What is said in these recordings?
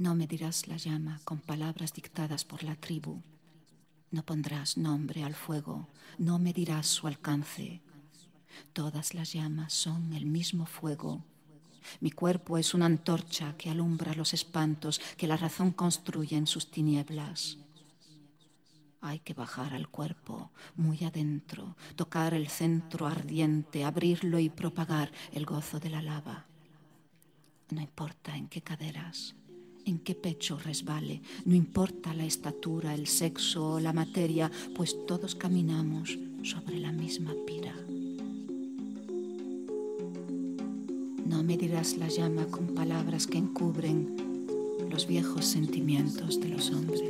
No me dirás la llama con palabras dictadas por la tribu. No pondrás nombre al fuego, no me dirás su alcance. Todas las llamas son el mismo fuego. Mi cuerpo es una antorcha que alumbra los espantos que la razón construye en sus tinieblas. Hay que bajar al cuerpo muy adentro, tocar el centro ardiente, abrirlo y propagar el gozo de la lava. No importa en qué caderas, en qué pecho resbale, no importa la estatura, el sexo o la materia, pues todos caminamos sobre la misma pira. No me dirás la llama con palabras que encubren los viejos sentimientos de los hombres.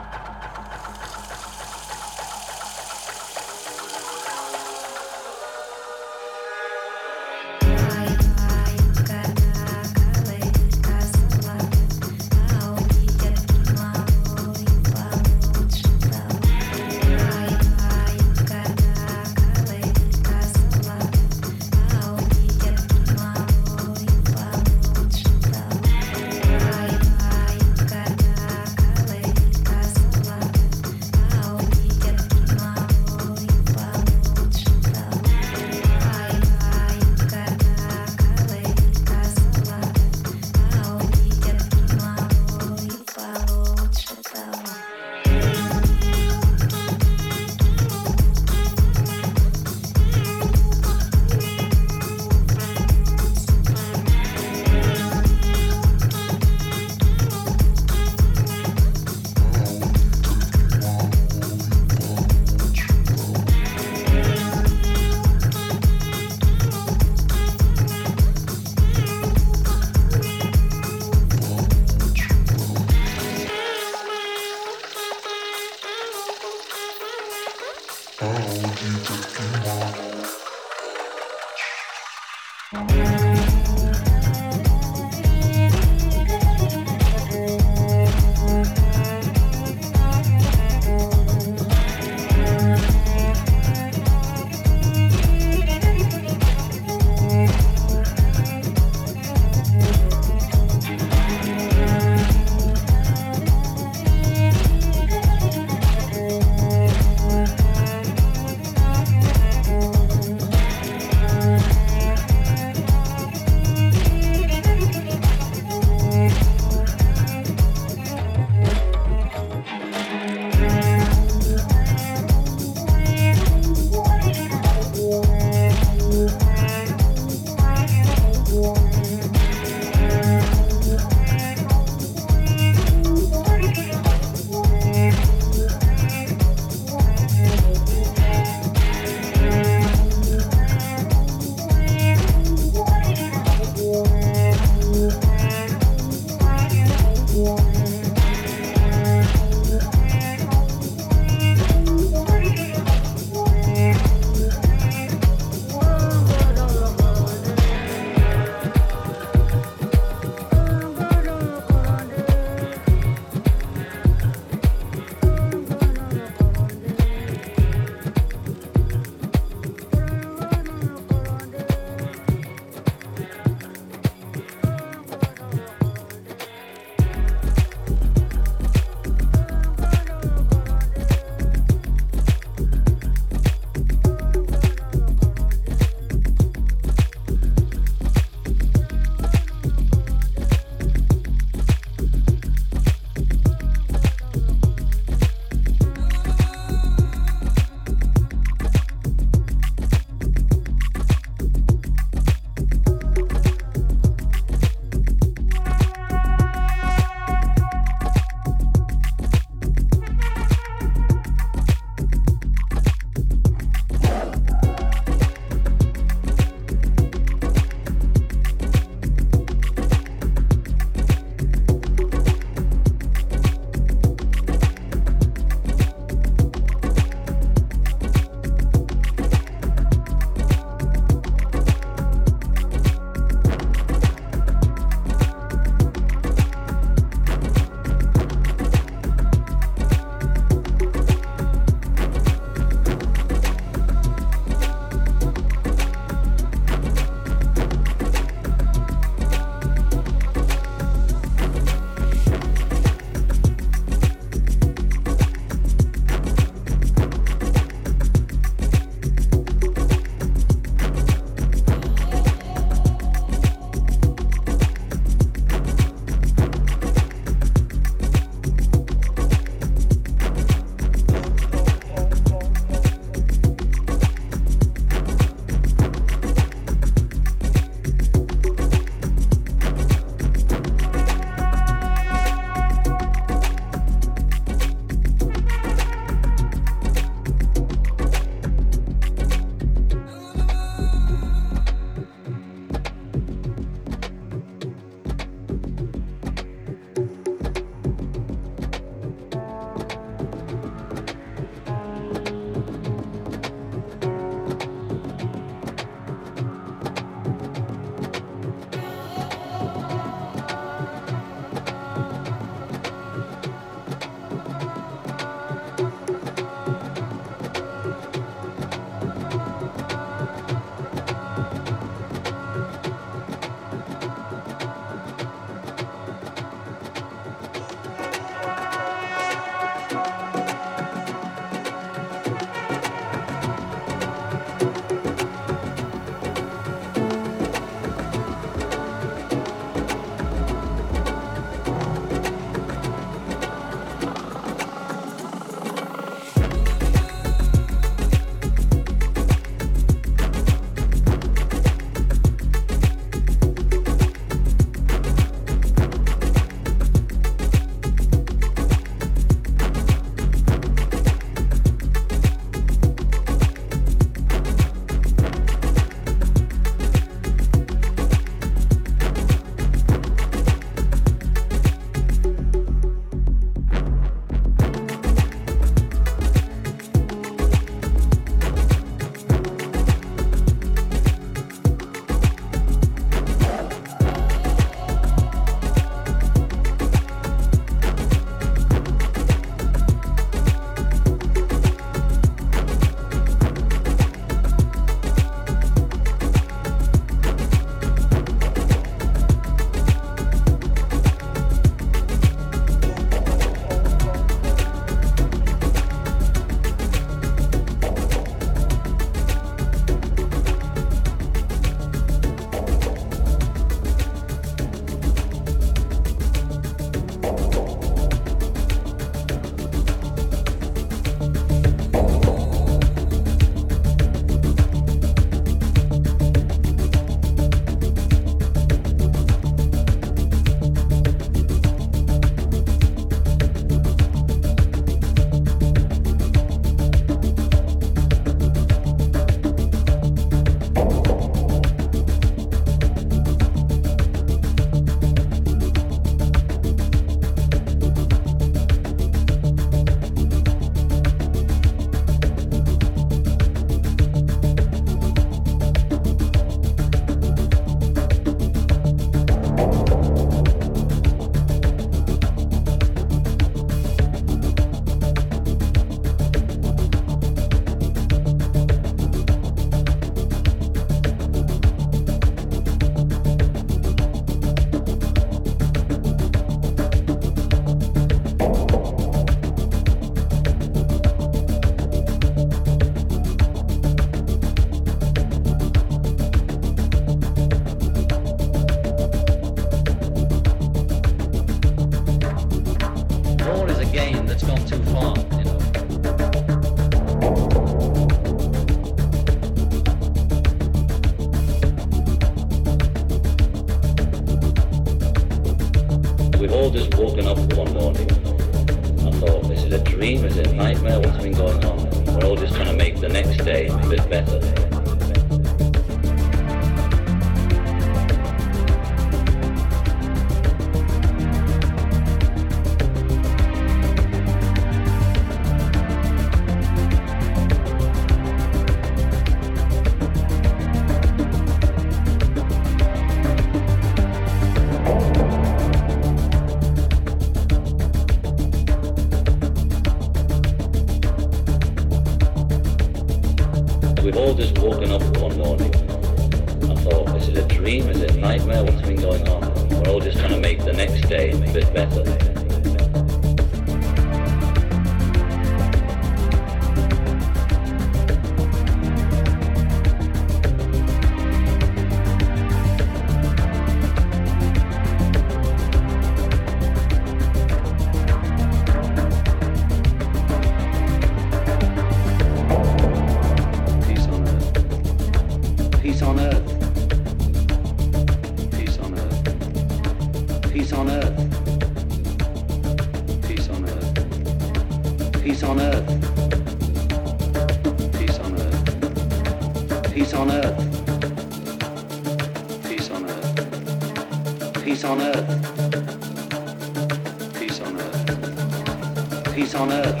Peace on earth.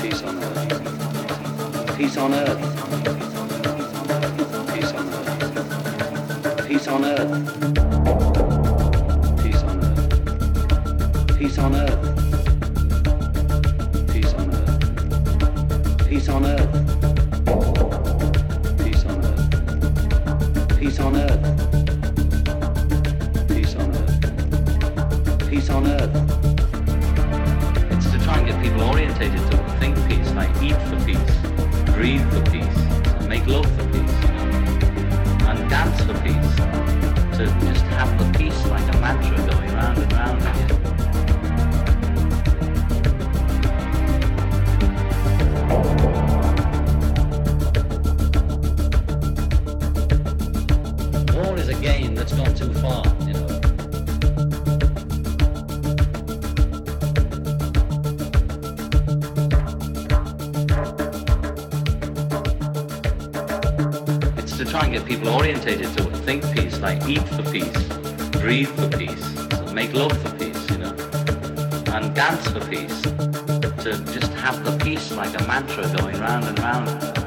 Peace on earth. Peace on earth. try and get people orientated to think peace, like eat for peace, breathe for peace, make love for peace, you know, and dance for peace. To just have the peace like a mantra going round and round.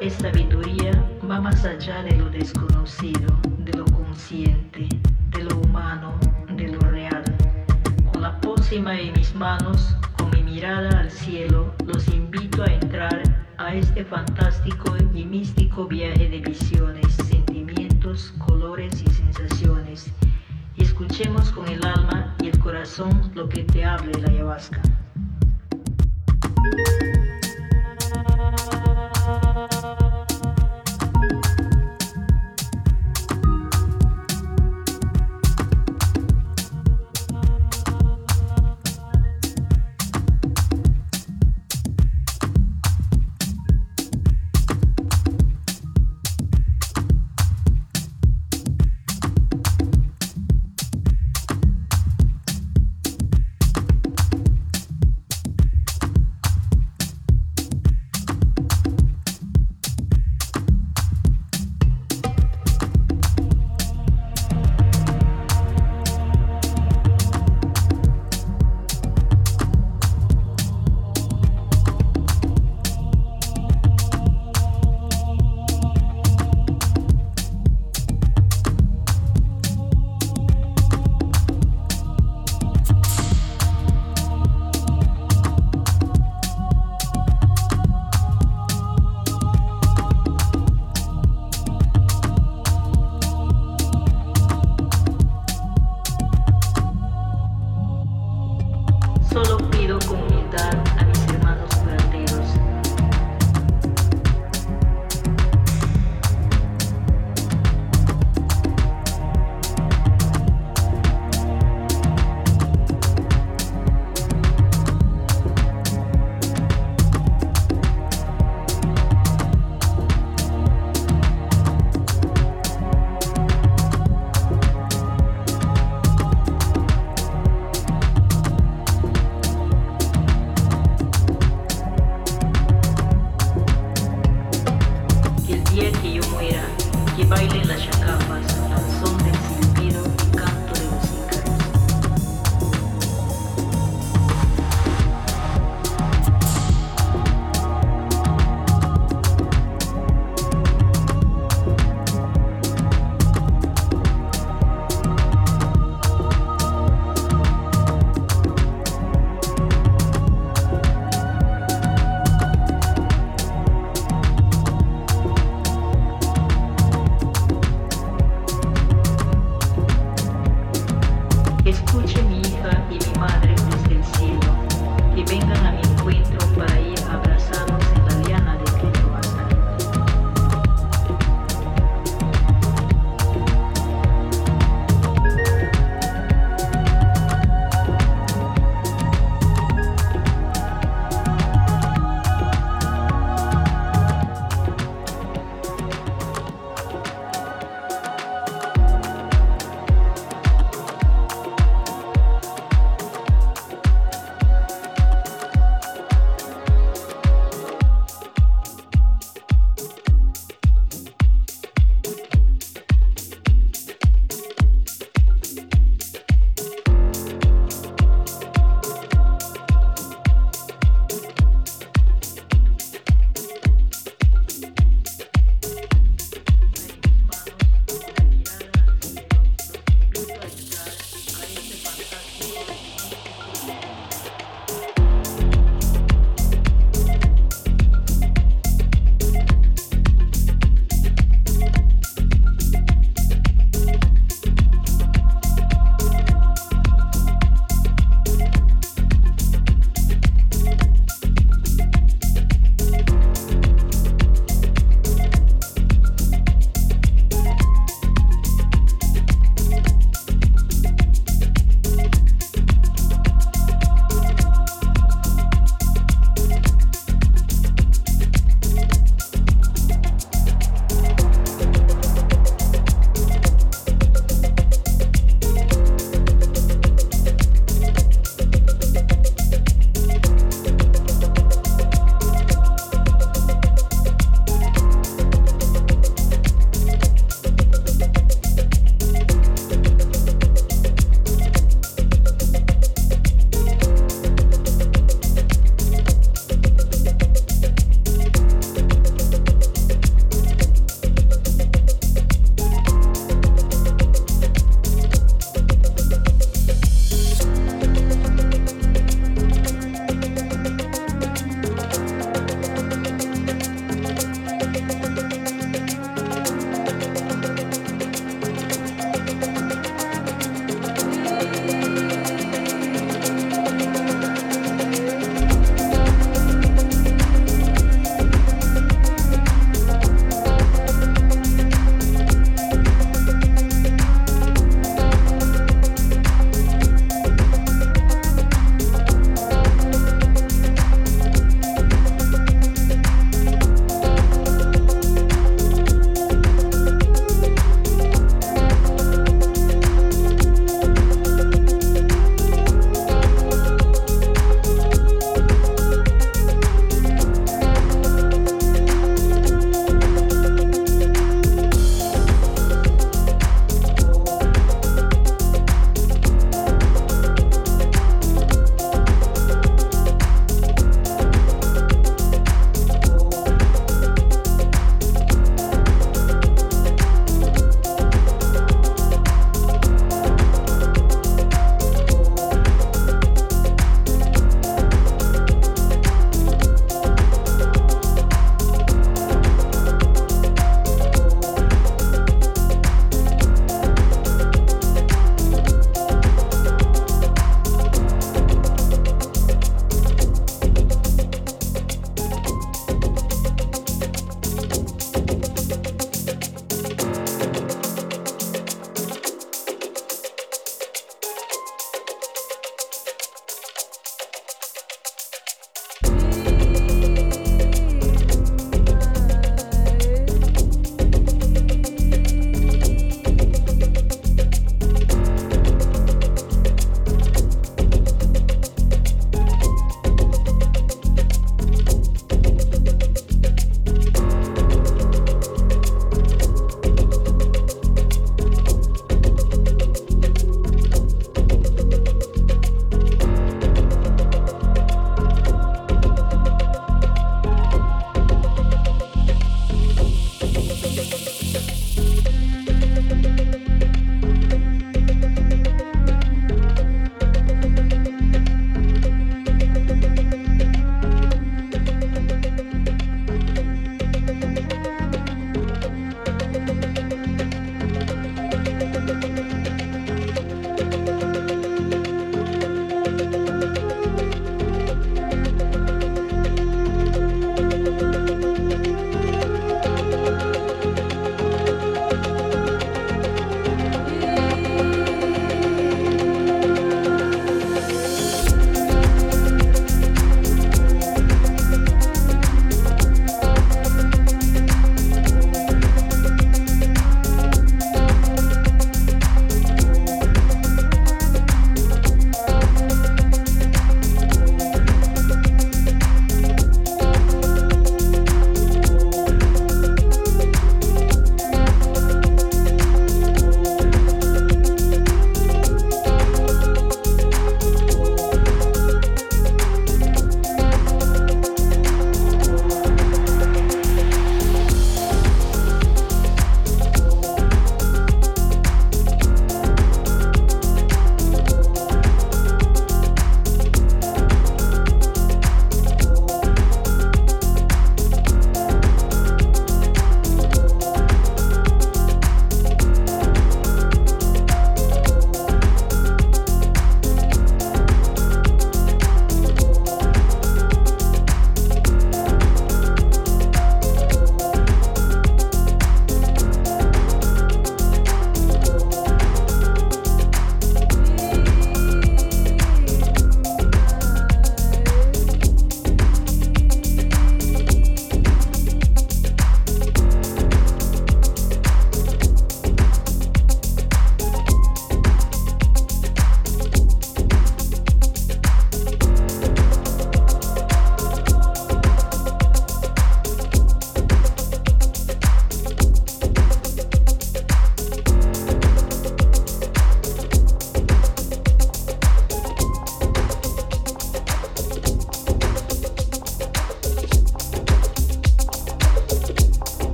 e sabedoria, Mama Sajara